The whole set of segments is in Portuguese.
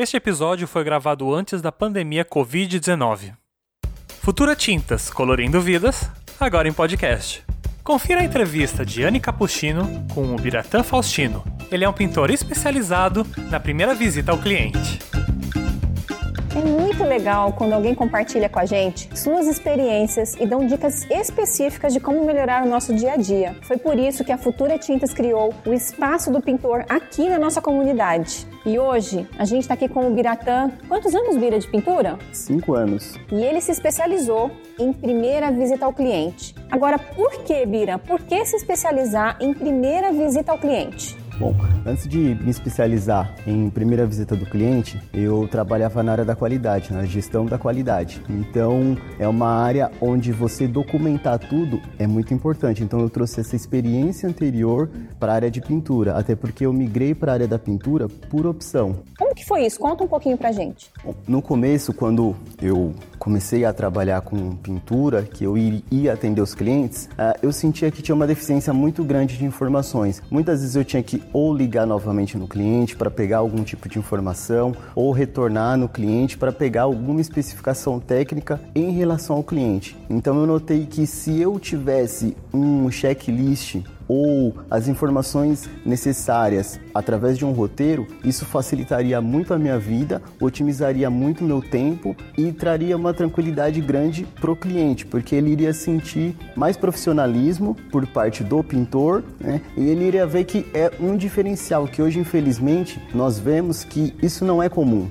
Este episódio foi gravado antes da pandemia Covid-19. Futura Tintas, colorindo vidas, agora em podcast. Confira a entrevista de Anne Capuchino com o Biratã Faustino. Ele é um pintor especializado na primeira visita ao cliente. É muito legal quando alguém compartilha com a gente suas experiências e dão dicas específicas de como melhorar o nosso dia a dia. Foi por isso que a Futura Tintas criou o Espaço do Pintor aqui na nossa comunidade. E hoje a gente está aqui com o Biratã. Quantos anos, Bira, de pintura? Cinco anos. E ele se especializou em primeira visita ao cliente. Agora, por que, Bira? Por que se especializar em primeira visita ao cliente? Bom, antes de me especializar em primeira visita do cliente, eu trabalhava na área da qualidade, na gestão da qualidade. Então, é uma área onde você documentar tudo é muito importante. Então, eu trouxe essa experiência anterior para a área de pintura, até porque eu migrei para a área da pintura por opção. Como que foi isso? Conta um pouquinho pra gente. Bom, no começo, quando eu comecei a trabalhar com pintura, que eu ia atender os clientes, ah, eu sentia que tinha uma deficiência muito grande de informações. Muitas vezes eu tinha que ou ligar novamente no cliente para pegar algum tipo de informação, ou retornar no cliente para pegar alguma especificação técnica em relação ao cliente. Então eu notei que se eu tivesse um checklist ou as informações necessárias através de um roteiro, isso facilitaria muito a minha vida, otimizaria muito meu tempo e traria uma tranquilidade grande para o cliente, porque ele iria sentir mais profissionalismo por parte do pintor, né? E ele iria ver que é um diferencial que hoje, infelizmente, nós vemos que isso não é comum.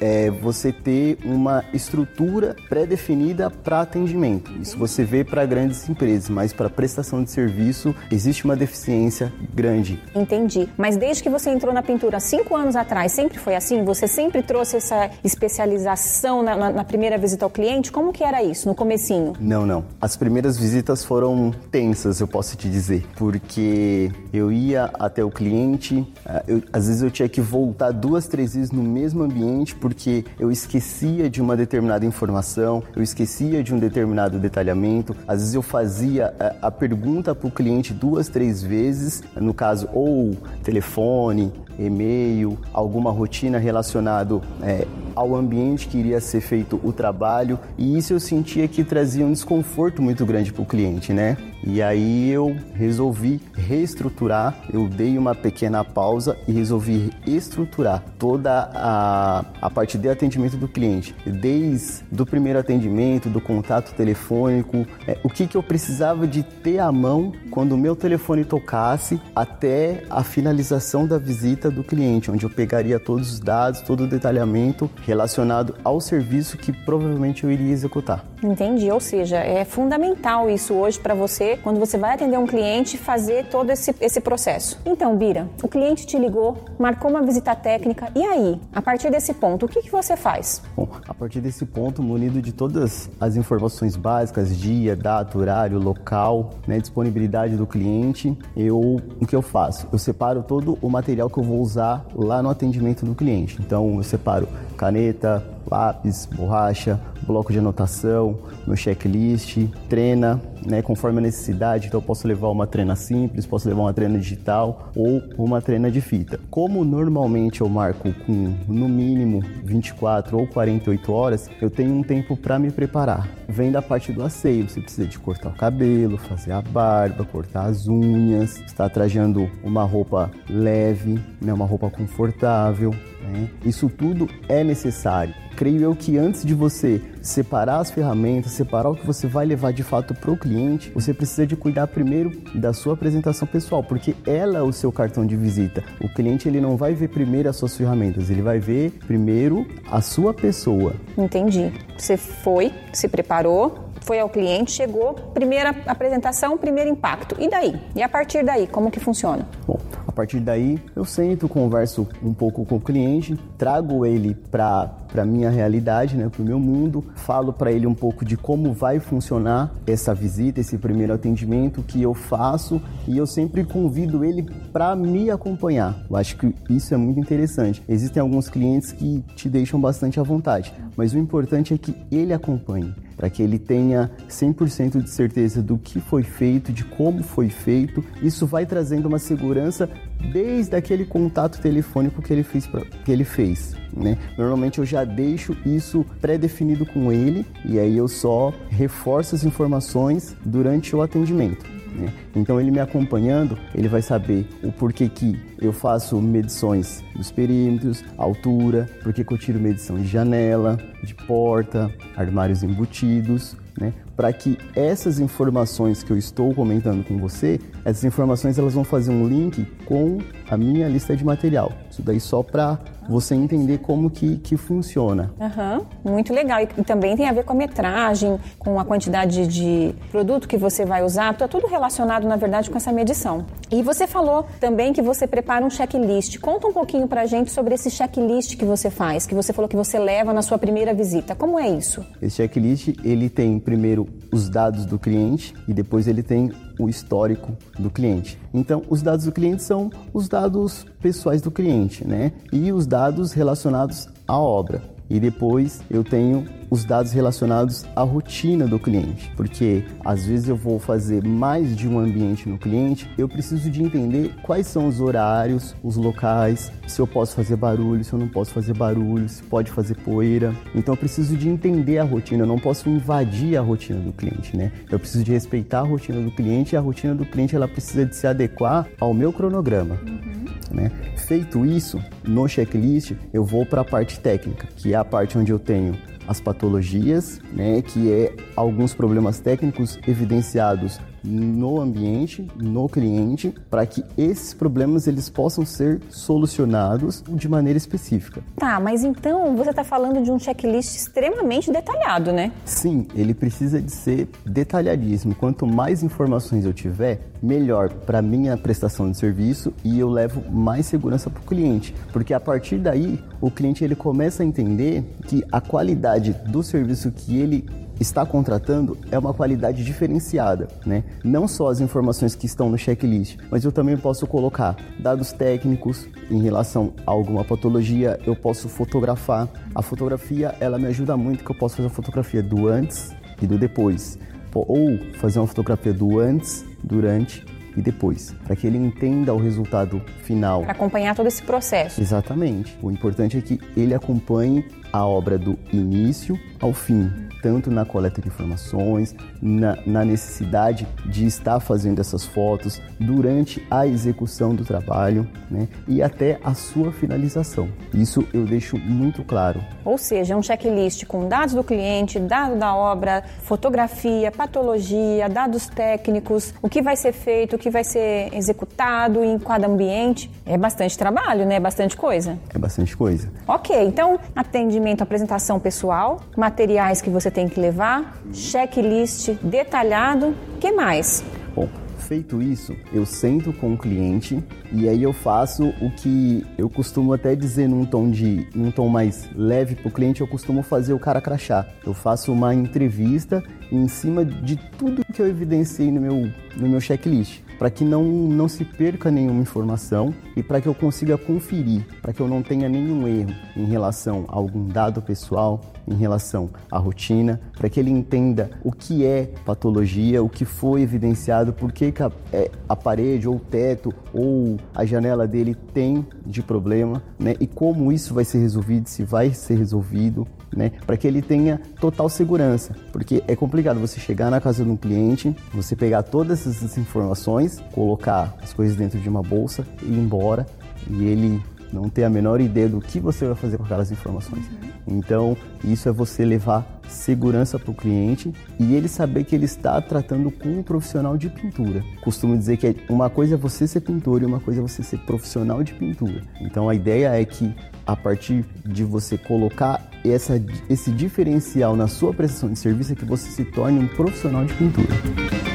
É você ter uma estrutura pré-definida para atendimento. Isso você vê para grandes empresas, mas para prestação de serviço existe existe uma deficiência grande. Entendi. Mas desde que você entrou na pintura cinco anos atrás, sempre foi assim? Você sempre trouxe essa especialização na, na, na primeira visita ao cliente? Como que era isso no comecinho? Não, não. As primeiras visitas foram tensas, eu posso te dizer, porque eu ia até o cliente, eh, eu, às vezes eu tinha que voltar duas, três vezes no mesmo ambiente porque eu esquecia de uma determinada informação, eu esquecia de um determinado detalhamento, às vezes eu fazia a, eh, a pergunta para o cliente duas, três vezes, no caso, ou telefone, e-mail, alguma rotina relacionado é, ao ambiente que iria ser feito o trabalho, e isso eu sentia que trazia um desconforto muito grande para o cliente, né? E aí eu resolvi reestruturar, eu dei uma pequena pausa e resolvi estruturar toda a, a parte de atendimento do cliente, desde do primeiro atendimento, do contato telefônico, é, o que, que eu precisava de ter à mão quando o meu telefone tocasse até a finalização da visita do cliente, onde eu pegaria todos os dados, todo o detalhamento relacionado ao serviço que provavelmente eu iria executar. Entendi, ou seja, é fundamental isso hoje para você, quando você vai atender um cliente, fazer todo esse, esse processo. Então, Bira, o cliente te ligou, marcou uma visita técnica, e aí, a partir desse ponto, o que, que você faz? Bom, a partir desse ponto, munido de todas as informações básicas, dia, data, horário, local, né, disponibilidade do cliente, eu o que eu faço? Eu separo todo o material que eu vou usar lá no atendimento do cliente. Então, eu separo caneta, lápis, borracha, bloco de anotação, meu checklist, treina, né, conforme a necessidade. Então, eu posso levar uma treina simples, posso levar uma treina digital ou uma treina de fita. Como normalmente eu marco com no mínimo 24 ou 48 horas, eu tenho um tempo para me preparar. Vem da parte do asseio, você precisa de cortar o cabelo, fazer a barba, cortar as unhas, está trajando uma roupa leve, né, uma roupa confortável. Né? Isso tudo é necessário creio eu que antes de você separar as ferramentas, separar o que você vai levar de fato para o cliente, você precisa de cuidar primeiro da sua apresentação pessoal, porque ela é o seu cartão de visita. O cliente ele não vai ver primeiro as suas ferramentas, ele vai ver primeiro a sua pessoa. Entendi. Você foi, se preparou, foi ao cliente, chegou, primeira apresentação, primeiro impacto. E daí? E a partir daí, como que funciona? Bom, a partir daí eu sento, converso um pouco com o cliente, trago ele para para minha realidade, né, para o meu mundo, falo para ele um pouco de como vai funcionar essa visita, esse primeiro atendimento que eu faço e eu sempre convido ele para me acompanhar. Eu acho que isso é muito interessante. Existem alguns clientes que te deixam bastante à vontade, mas o importante é que ele acompanhe para que ele tenha 100% de certeza do que foi feito, de como foi feito. Isso vai trazendo uma segurança desde aquele contato telefônico que ele fez, pra, que ele fez. Né? Normalmente eu já deixo isso pré-definido com ele e aí eu só reforço as informações durante o atendimento. Né? Então ele me acompanhando, ele vai saber o porquê que eu faço medições dos perímetros, altura, porquê que eu tiro medição de janela, de porta, armários embutidos, né? Para que essas informações que eu estou comentando com você, essas informações elas vão fazer um link com a minha lista de material. Isso daí só para você entender como que, que funciona. Uhum, muito legal. E também tem a ver com a metragem, com a quantidade de produto que você vai usar. Está tudo relacionado, na verdade, com essa medição. E você falou também que você prepara um checklist. Conta um pouquinho para a gente sobre esse checklist que você faz, que você falou que você leva na sua primeira visita. Como é isso? Esse checklist, ele tem primeiro os dados do cliente e depois ele tem o histórico do cliente. Então, os dados do cliente são os dados pessoais do cliente, né? E os dados relacionados à obra. E depois eu tenho os dados relacionados à rotina do cliente, porque às vezes eu vou fazer mais de um ambiente no cliente, eu preciso de entender quais são os horários, os locais, se eu posso fazer barulho, se eu não posso fazer barulho, se pode fazer poeira. Então eu preciso de entender a rotina, eu não posso invadir a rotina do cliente, né? Eu preciso de respeitar a rotina do cliente e a rotina do cliente ela precisa de se adequar ao meu cronograma. Uhum. Né? Feito isso, no checklist eu vou para a parte técnica, que é a parte onde eu tenho as patologias, né, que é alguns problemas técnicos evidenciados no ambiente, no cliente, para que esses problemas eles possam ser solucionados de maneira específica. Tá, mas então você está falando de um checklist extremamente detalhado, né? Sim, ele precisa de ser detalhadíssimo. Quanto mais informações eu tiver, melhor para minha prestação de serviço e eu levo mais segurança para o cliente, porque a partir daí o cliente ele começa a entender que a qualidade do serviço que ele está contratando é uma qualidade diferenciada, né? Não só as informações que estão no checklist, mas eu também posso colocar dados técnicos em relação a alguma patologia, eu posso fotografar. A fotografia, ela me ajuda muito que eu posso fazer uma fotografia do antes e do depois, ou fazer uma fotografia do antes, durante e depois, para que ele entenda o resultado final. Para acompanhar todo esse processo. Exatamente. O importante é que ele acompanhe a obra do início ao fim, tanto na coleta de informações, na, na, necessidade de estar fazendo essas fotos durante a execução do trabalho né, e até a sua finalização. Isso eu deixo muito claro. Ou seja, é um checklist com dados do cliente, dado da obra, fotografia, patologia, dados técnicos, o que vai ser feito, o que vai ser executado em cada ambiente. É bastante trabalho, né? É bastante coisa. É bastante coisa. Ok, então atendimento, apresentação pessoal, materiais que você tem que levar, checklist detalhado. que mais? Bom, feito isso, eu sento com o cliente e aí eu faço o que eu costumo até dizer num tom de num tom mais leve para o cliente, eu costumo fazer o cara crachar. Eu faço uma entrevista em cima de tudo que eu evidenciei no meu no meu checklist para que não, não se perca nenhuma informação e para que eu consiga conferir, para que eu não tenha nenhum erro em relação a algum dado pessoal, em relação à rotina, para que ele entenda o que é patologia, o que foi evidenciado, por que, a, é, a parede ou o teto ou a janela dele tem de problema, né? E como isso vai ser resolvido, se vai ser resolvido, né? Para que ele tenha total segurança, porque é complicado você chegar na casa de um cliente, você pegar todas essas informações, colocar as coisas dentro de uma bolsa e ir embora e ele não ter a menor ideia do que você vai fazer com aquelas informações. Uhum. Então, isso é você levar segurança para o cliente e ele saber que ele está tratando com um profissional de pintura. Costumo dizer que uma coisa é você ser pintor e uma coisa é você ser profissional de pintura. Então, a ideia é que a partir de você colocar essa, esse diferencial na sua prestação de serviço, é que você se torne um profissional de pintura.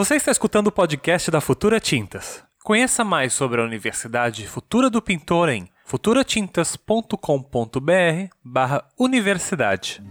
Você está escutando o podcast da Futura Tintas. Conheça mais sobre a Universidade Futura do Pintor em futuratintas.com.br/universidade.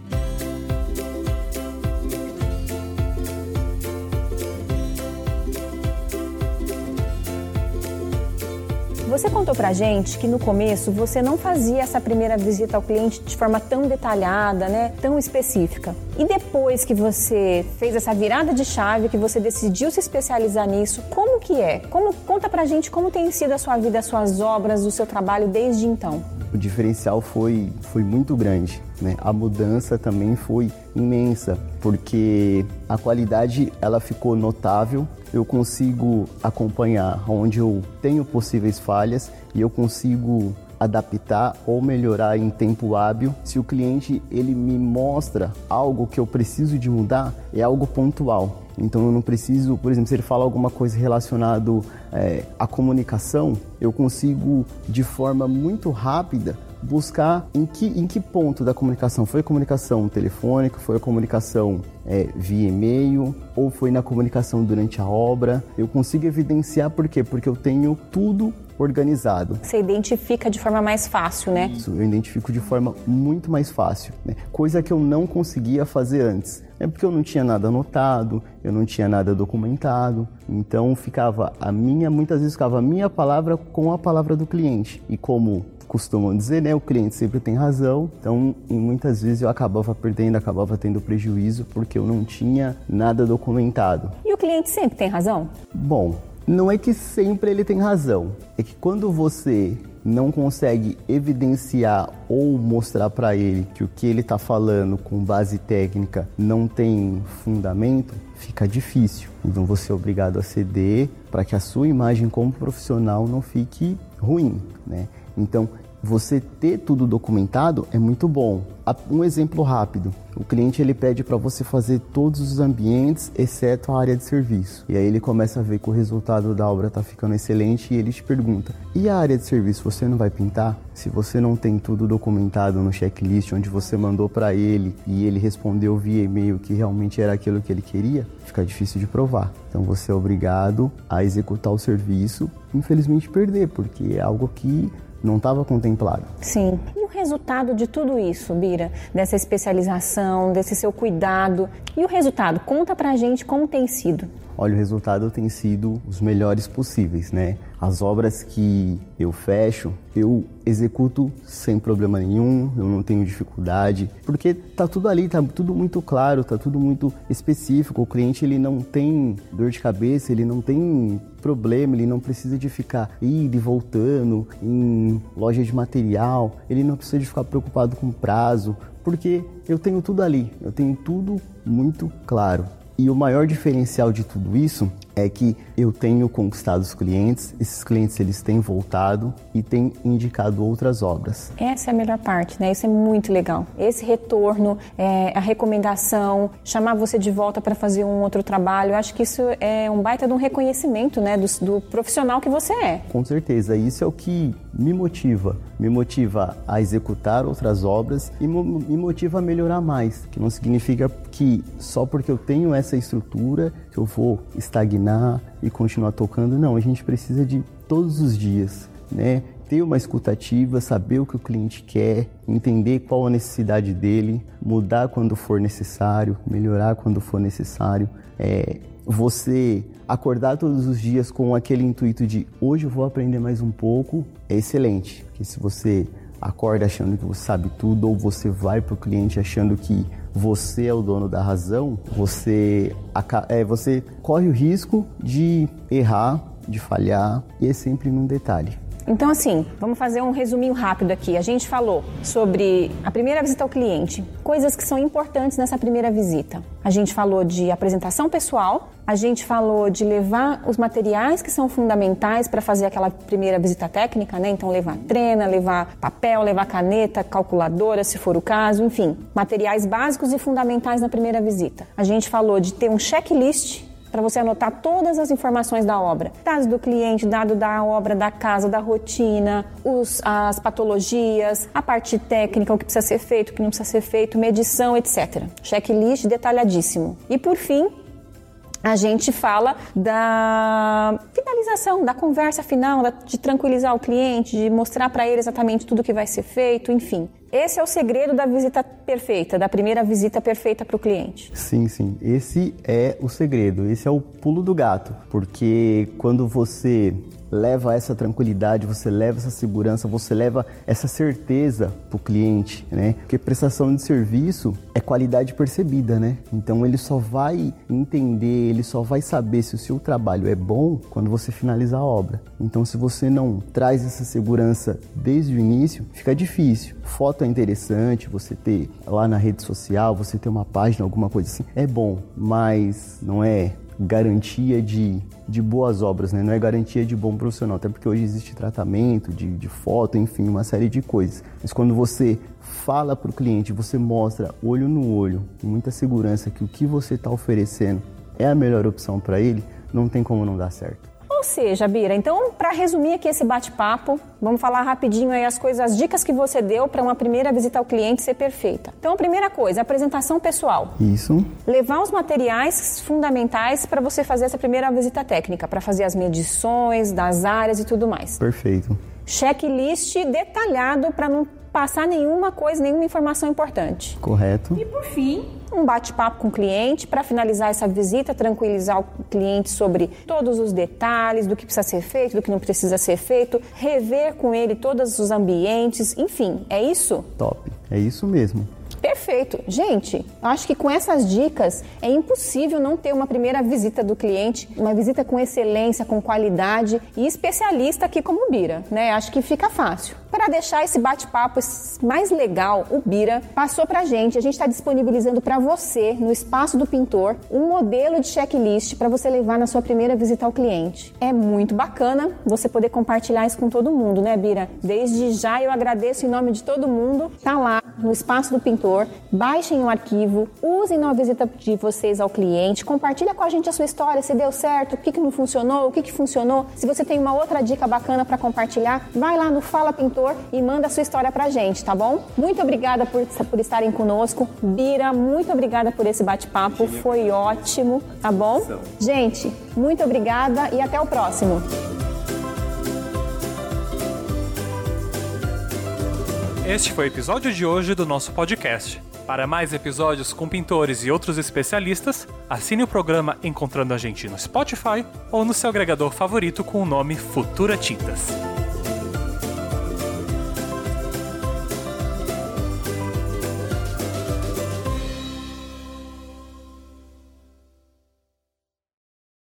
Você contou pra gente que no começo você não fazia essa primeira visita ao cliente de forma tão detalhada, né, tão específica. E depois que você fez essa virada de chave, que você decidiu se especializar nisso, como que é? Como conta pra gente como tem sido a sua vida, as suas obras, o seu trabalho desde então? O diferencial foi, foi muito grande. Né? A mudança também foi imensa, porque a qualidade ela ficou notável eu consigo acompanhar onde eu tenho possíveis falhas e eu consigo adaptar ou melhorar em tempo hábil. Se o cliente ele me mostra algo que eu preciso de mudar, é algo pontual. Então eu não preciso, por exemplo, se ele fala alguma coisa relacionado é, à comunicação, eu consigo de forma muito rápida buscar em que, em que ponto da comunicação. Foi a comunicação telefônica, foi a comunicação é, via e-mail, ou foi na comunicação durante a obra. Eu consigo evidenciar por quê? Porque eu tenho tudo organizado. Você identifica de forma mais fácil, né? Isso, eu identifico de forma muito mais fácil, né? coisa que eu não conseguia fazer antes. É porque eu não tinha nada anotado, eu não tinha nada documentado, então ficava a minha, muitas vezes ficava a minha palavra com a palavra do cliente. E como costumam dizer, né? O cliente sempre tem razão. Então, muitas vezes eu acabava perdendo, acabava tendo prejuízo porque eu não tinha nada documentado. E o cliente sempre tem razão? Bom, não é que sempre ele tem razão. É que quando você não consegue evidenciar ou mostrar para ele que o que ele está falando com base técnica não tem fundamento, fica difícil. Então você é obrigado a ceder para que a sua imagem como profissional não fique ruim, né? Então você ter tudo documentado é muito bom. Um exemplo rápido: o cliente ele pede para você fazer todos os ambientes, exceto a área de serviço. E aí ele começa a ver que o resultado da obra está ficando excelente e ele te pergunta: e a área de serviço você não vai pintar? Se você não tem tudo documentado no checklist onde você mandou para ele e ele respondeu via e-mail que realmente era aquilo que ele queria, fica difícil de provar. Então você é obrigado a executar o serviço, infelizmente perder, porque é algo que não estava contemplado. Sim. E o resultado de tudo isso, Bira? Dessa especialização, desse seu cuidado. E o resultado? Conta pra gente como tem sido. Olha, o resultado tem sido os melhores possíveis, né? As obras que eu fecho, eu executo sem problema nenhum, eu não tenho dificuldade, porque tá tudo ali, tá tudo muito claro, tá tudo muito específico. O cliente ele não tem dor de cabeça, ele não tem problema, ele não precisa de ficar indo e voltando em loja de material, ele não precisa de ficar preocupado com prazo, porque eu tenho tudo ali, eu tenho tudo muito claro. E o maior diferencial de tudo isso é que eu tenho conquistado os clientes, esses clientes eles têm voltado e têm indicado outras obras. Essa é a melhor parte, né? Isso é muito legal. Esse retorno, é, a recomendação, chamar você de volta para fazer um outro trabalho, eu acho que isso é um baita de um reconhecimento, né, do, do profissional que você é. Com certeza, isso é o que me motiva, me motiva a executar outras obras e me motiva a melhorar mais, que não significa que só porque eu tenho essa estrutura que eu vou estagnar e continuar tocando. Não, a gente precisa de todos os dias, né? Ter uma escutativa, saber o que o cliente quer, entender qual a necessidade dele, mudar quando for necessário, melhorar quando for necessário. É, você acordar todos os dias com aquele intuito de hoje eu vou aprender mais um pouco é excelente. Porque se você acorda achando que você sabe tudo ou você vai para o cliente achando que você é o dono da razão, você, é, você corre o risco de errar, de falhar e é sempre num detalhe. Então, assim, vamos fazer um resuminho rápido aqui. A gente falou sobre a primeira visita ao cliente, coisas que são importantes nessa primeira visita. A gente falou de apresentação pessoal, a gente falou de levar os materiais que são fundamentais para fazer aquela primeira visita técnica, né? Então, levar trena, levar papel, levar caneta, calculadora, se for o caso, enfim, materiais básicos e fundamentais na primeira visita. A gente falou de ter um checklist para você anotar todas as informações da obra. Dados do cliente, dado da obra, da casa, da rotina, os, as patologias, a parte técnica, o que precisa ser feito, o que não precisa ser feito, medição, etc. Checklist detalhadíssimo. E por fim, a gente fala da finalização, da conversa final, de tranquilizar o cliente, de mostrar para ele exatamente tudo que vai ser feito, enfim. Esse é o segredo da visita perfeita, da primeira visita perfeita para o cliente. Sim, sim. Esse é o segredo, esse é o pulo do gato. Porque quando você leva essa tranquilidade, você leva essa segurança, você leva essa certeza para o cliente, né? Porque prestação de serviço é qualidade percebida, né? Então ele só vai entender, ele só vai saber se o seu trabalho é bom quando você finalizar a obra. Então se você não traz essa segurança desde o início, fica difícil. Foto é interessante, você ter lá na rede social, você ter uma página, alguma coisa assim, é bom, mas não é garantia de, de boas obras, né? não é garantia de bom profissional, até porque hoje existe tratamento de, de foto, enfim, uma série de coisas. Mas quando você fala para o cliente, você mostra olho no olho, com muita segurança, que o que você está oferecendo é a melhor opção para ele, não tem como não dar certo. Ou seja, Bira, então, para resumir aqui esse bate-papo, vamos falar rapidinho aí as coisas, as dicas que você deu para uma primeira visita ao cliente ser perfeita. Então, a primeira coisa, apresentação pessoal. Isso. Levar os materiais fundamentais para você fazer essa primeira visita técnica, para fazer as medições das áreas e tudo mais. Perfeito. Checklist detalhado para não passar nenhuma coisa, nenhuma informação importante. Correto. E por fim, um bate-papo com o cliente para finalizar essa visita, tranquilizar o cliente sobre todos os detalhes do que precisa ser feito, do que não precisa ser feito, rever com ele todos os ambientes, enfim, é isso? Top. É isso mesmo. Perfeito. Gente, acho que com essas dicas é impossível não ter uma primeira visita do cliente, uma visita com excelência, com qualidade e especialista aqui como o Bira, né? Acho que fica fácil. Para deixar esse bate-papo mais legal, o Bira passou para a gente. A gente está disponibilizando para você, no espaço do pintor, um modelo de checklist para você levar na sua primeira visita ao cliente. É muito bacana você poder compartilhar isso com todo mundo, né, Bira? Desde já eu agradeço em nome de todo mundo. Tá lá no espaço do pintor. Baixem o arquivo, usem na visita de vocês ao cliente, compartilha com a gente a sua história, se deu certo, o que, que não funcionou, o que, que funcionou. Se você tem uma outra dica bacana para compartilhar, vai lá no Fala Pintor e manda a sua história pra gente, tá bom? Muito obrigada por, por estarem conosco. Bira, muito obrigada por esse bate-papo, foi ótimo, tá bom? Gente, muito obrigada e até o próximo. Este foi o episódio de hoje do nosso podcast. Para mais episódios com pintores e outros especialistas, assine o programa Encontrando a Gente no Spotify ou no seu agregador favorito com o nome Futura Tintas.